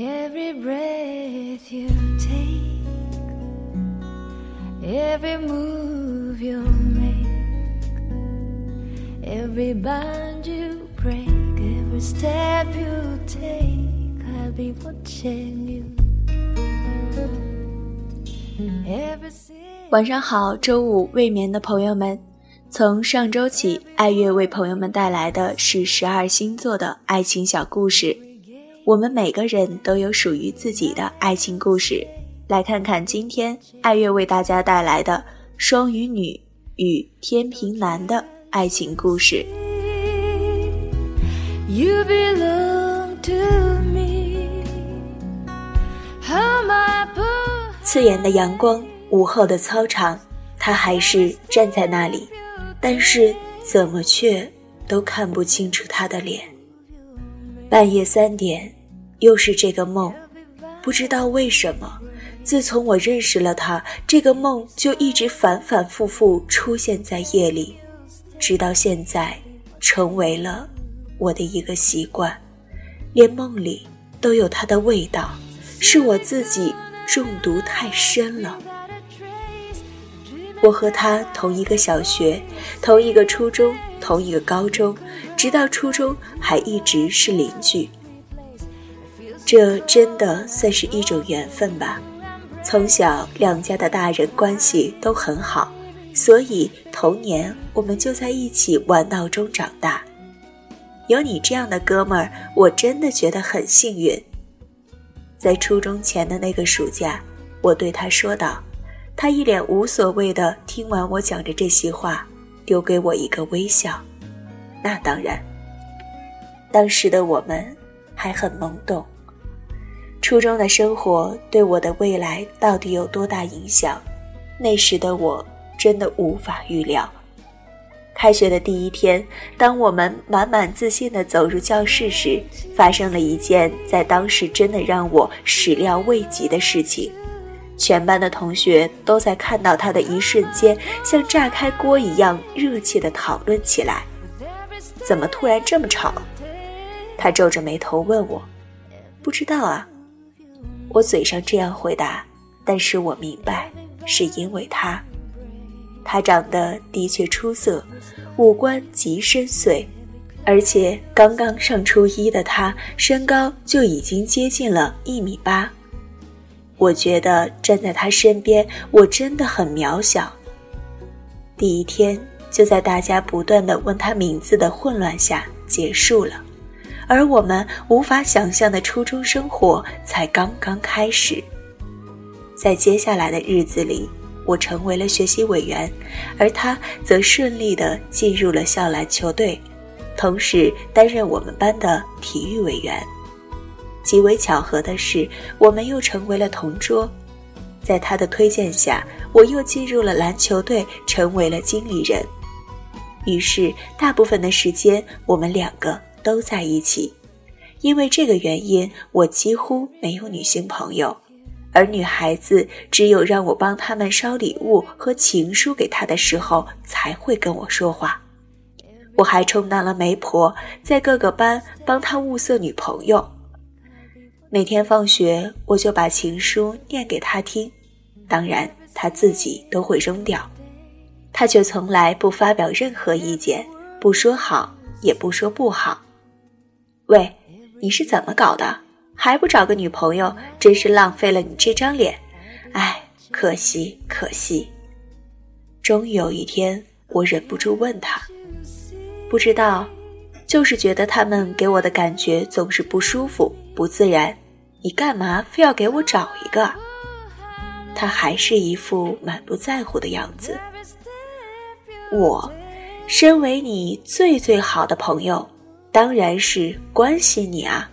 Every breath you take, every move you make, every bond you break, every step you take, I'll be watching you. Every 晚上好，周五未眠的朋友们，从上周起，爱乐为朋友们带来的是十二星座的爱情小故事。我们每个人都有属于自己的爱情故事，来看看今天爱乐为大家带来的双鱼女与天平男的爱情故事。you belong to me 刺眼的阳光，午后的操场，他还是站在那里，但是怎么却都看不清楚他的脸。半夜三点。又是这个梦，不知道为什么，自从我认识了他，这个梦就一直反反复复出现在夜里，直到现在，成为了我的一个习惯，连梦里都有他的味道，是我自己中毒太深了。我和他同一个小学，同一个初中，同一个高中，直到初中还一直是邻居。这真的算是一种缘分吧。从小两家的大人关系都很好，所以童年我们就在一起玩闹中长大。有你这样的哥们儿，我真的觉得很幸运。在初中前的那个暑假，我对他说道，他一脸无所谓的听完我讲着这些话，丢给我一个微笑。那当然，当时的我们还很懵懂。初中的生活对我的未来到底有多大影响？那时的我真的无法预料。开学的第一天，当我们满满自信地走入教室时，发生了一件在当时真的让我始料未及的事情。全班的同学都在看到他的一瞬间，像炸开锅一样热切地讨论起来：“怎么突然这么吵？”他皱着眉头问我：“不知道啊。”我嘴上这样回答，但是我明白，是因为他，他长得的确出色，五官极深邃，而且刚刚上初一的他，身高就已经接近了一米八。我觉得站在他身边，我真的很渺小。第一天就在大家不断的问他名字的混乱下结束了。而我们无法想象的初中生活才刚刚开始。在接下来的日子里，我成为了学习委员，而他则顺利地进入了校篮球队，同时担任我们班的体育委员。极为巧合的是，我们又成为了同桌。在他的推荐下，我又进入了篮球队，成为了经理人。于是，大部分的时间，我们两个。都在一起，因为这个原因，我几乎没有女性朋友，而女孩子只有让我帮他们捎礼物和情书给她的时候才会跟我说话。我还充当了媒婆，在各个班帮她物色女朋友。每天放学，我就把情书念给她听，当然她自己都会扔掉，她却从来不发表任何意见，不说好，也不说不好。喂，你是怎么搞的？还不找个女朋友，真是浪费了你这张脸！哎，可惜可惜。终于有一天，我忍不住问他：“不知道，就是觉得他们给我的感觉总是不舒服、不自然。你干嘛非要给我找一个？”他还是一副满不在乎的样子。我，身为你最最好的朋友。当然是关心你啊！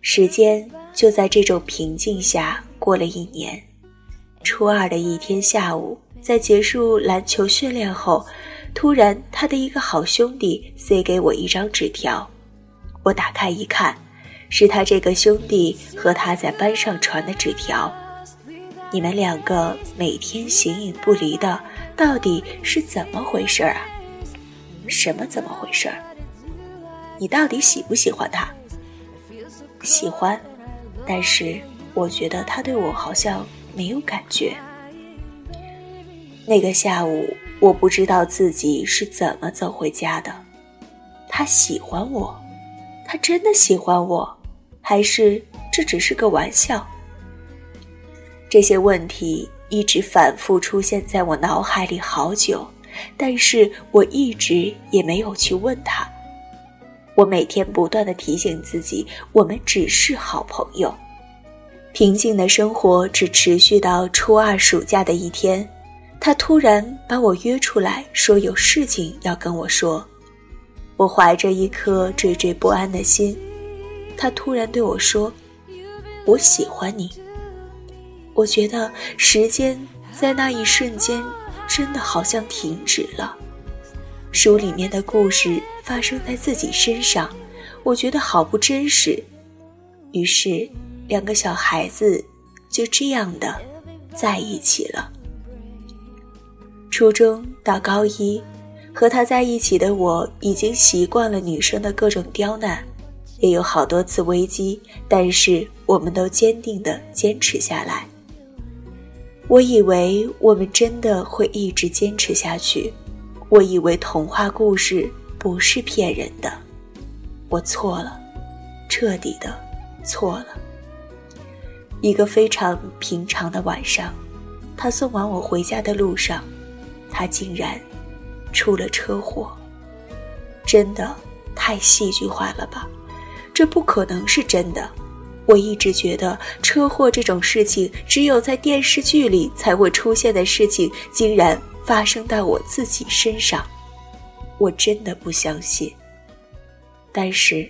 时间就在这种平静下过了一年。初二的一天下午，在结束篮球训练后，突然他的一个好兄弟塞给我一张纸条。我打开一看，是他这个兄弟和他在班上传的纸条。你们两个每天形影不离的，到底是怎么回事啊？什么怎么回事？你到底喜不喜欢他？喜欢，但是我觉得他对我好像没有感觉。那个下午，我不知道自己是怎么走回家的。他喜欢我，他真的喜欢我，还是这只是个玩笑？这些问题一直反复出现在我脑海里好久，但是我一直也没有去问他。我每天不断的提醒自己，我们只是好朋友。平静的生活只持续到初二暑假的一天，他突然把我约出来，说有事情要跟我说。我怀着一颗惴惴不安的心，他突然对我说：“我喜欢你。”我觉得时间在那一瞬间真的好像停止了。书里面的故事发生在自己身上，我觉得好不真实。于是，两个小孩子就这样的在一起了。初中到高一，和他在一起的我已经习惯了女生的各种刁难，也有好多次危机，但是我们都坚定的坚持下来。我以为我们真的会一直坚持下去。我以为童话故事不是骗人的，我错了，彻底的错了。一个非常平常的晚上，他送完我回家的路上，他竟然出了车祸。真的太戏剧化了吧？这不可能是真的。我一直觉得车祸这种事情只有在电视剧里才会出现的事情，竟然。发生在我自己身上，我真的不相信。但是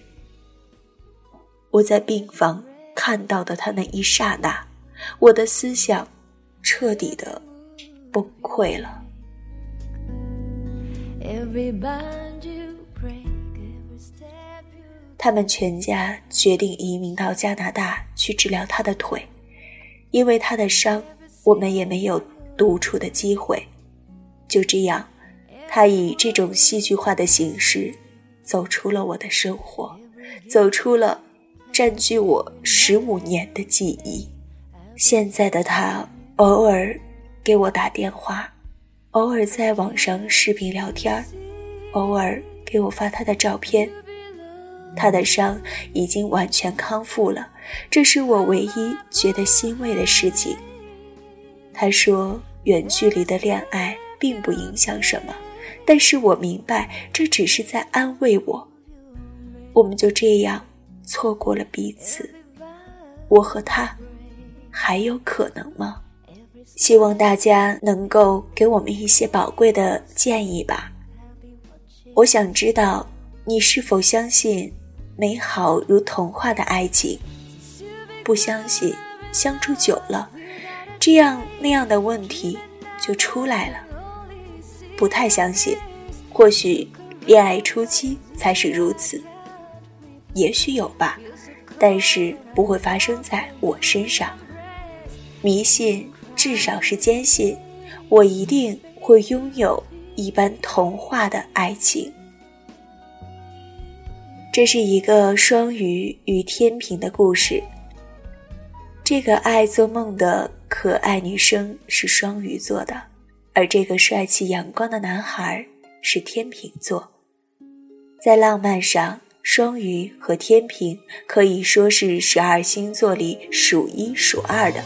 我在病房看到的他那一刹那，我的思想彻底的崩溃了。他们全家决定移民到加拿大去治疗他的腿，因为他的伤，我们也没有独处的机会。就这样，他以这种戏剧化的形式走出了我的生活，走出了占据我十五年的记忆。现在的他偶尔给我打电话，偶尔在网上视频聊天偶尔给我发他的照片。他的伤已经完全康复了，这是我唯一觉得欣慰的事情。他说：“远距离的恋爱。”并不影响什么，但是我明白这只是在安慰我。我们就这样错过了彼此，我和他还有可能吗？希望大家能够给我们一些宝贵的建议吧。我想知道你是否相信美好如童话的爱情？不相信，相处久了，这样那样的问题就出来了。不太相信，或许恋爱初期才是如此，也许有吧，但是不会发生在我身上。迷信至少是坚信，我一定会拥有一般童话的爱情。这是一个双鱼与天平的故事。这个爱做梦的可爱女生是双鱼座的。而这个帅气阳光的男孩是天秤座，在浪漫上，双鱼和天平可以说是十二星座里数一数二的。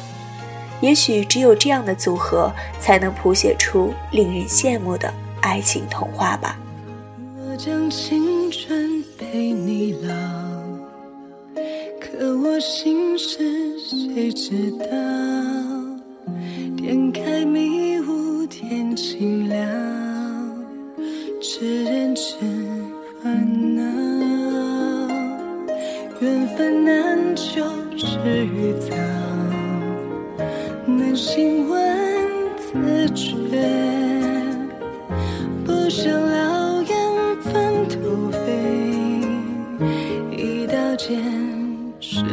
也许只有这样的组合，才能谱写出令人羡慕的爱情童话吧。我将青春陪你老，可我心事谁知道？点开迷吃人吃烦恼，缘分难求知与早，难心问自觉，不想老眼分土飞，一刀剑是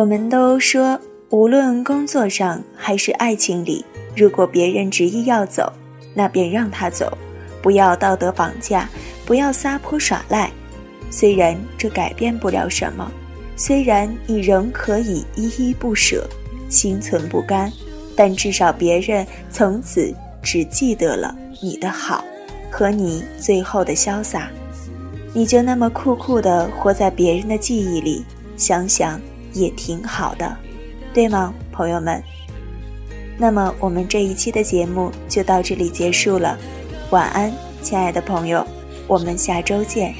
我们都说，无论工作上还是爱情里，如果别人执意要走，那便让他走，不要道德绑架，不要撒泼耍赖。虽然这改变不了什么，虽然你仍可以依依不舍，心存不甘，但至少别人从此只记得了你的好，和你最后的潇洒。你就那么酷酷的活在别人的记忆里，想想也挺好的，对吗，朋友们？那么我们这一期的节目就到这里结束了，晚安，亲爱的朋友，我们下周见。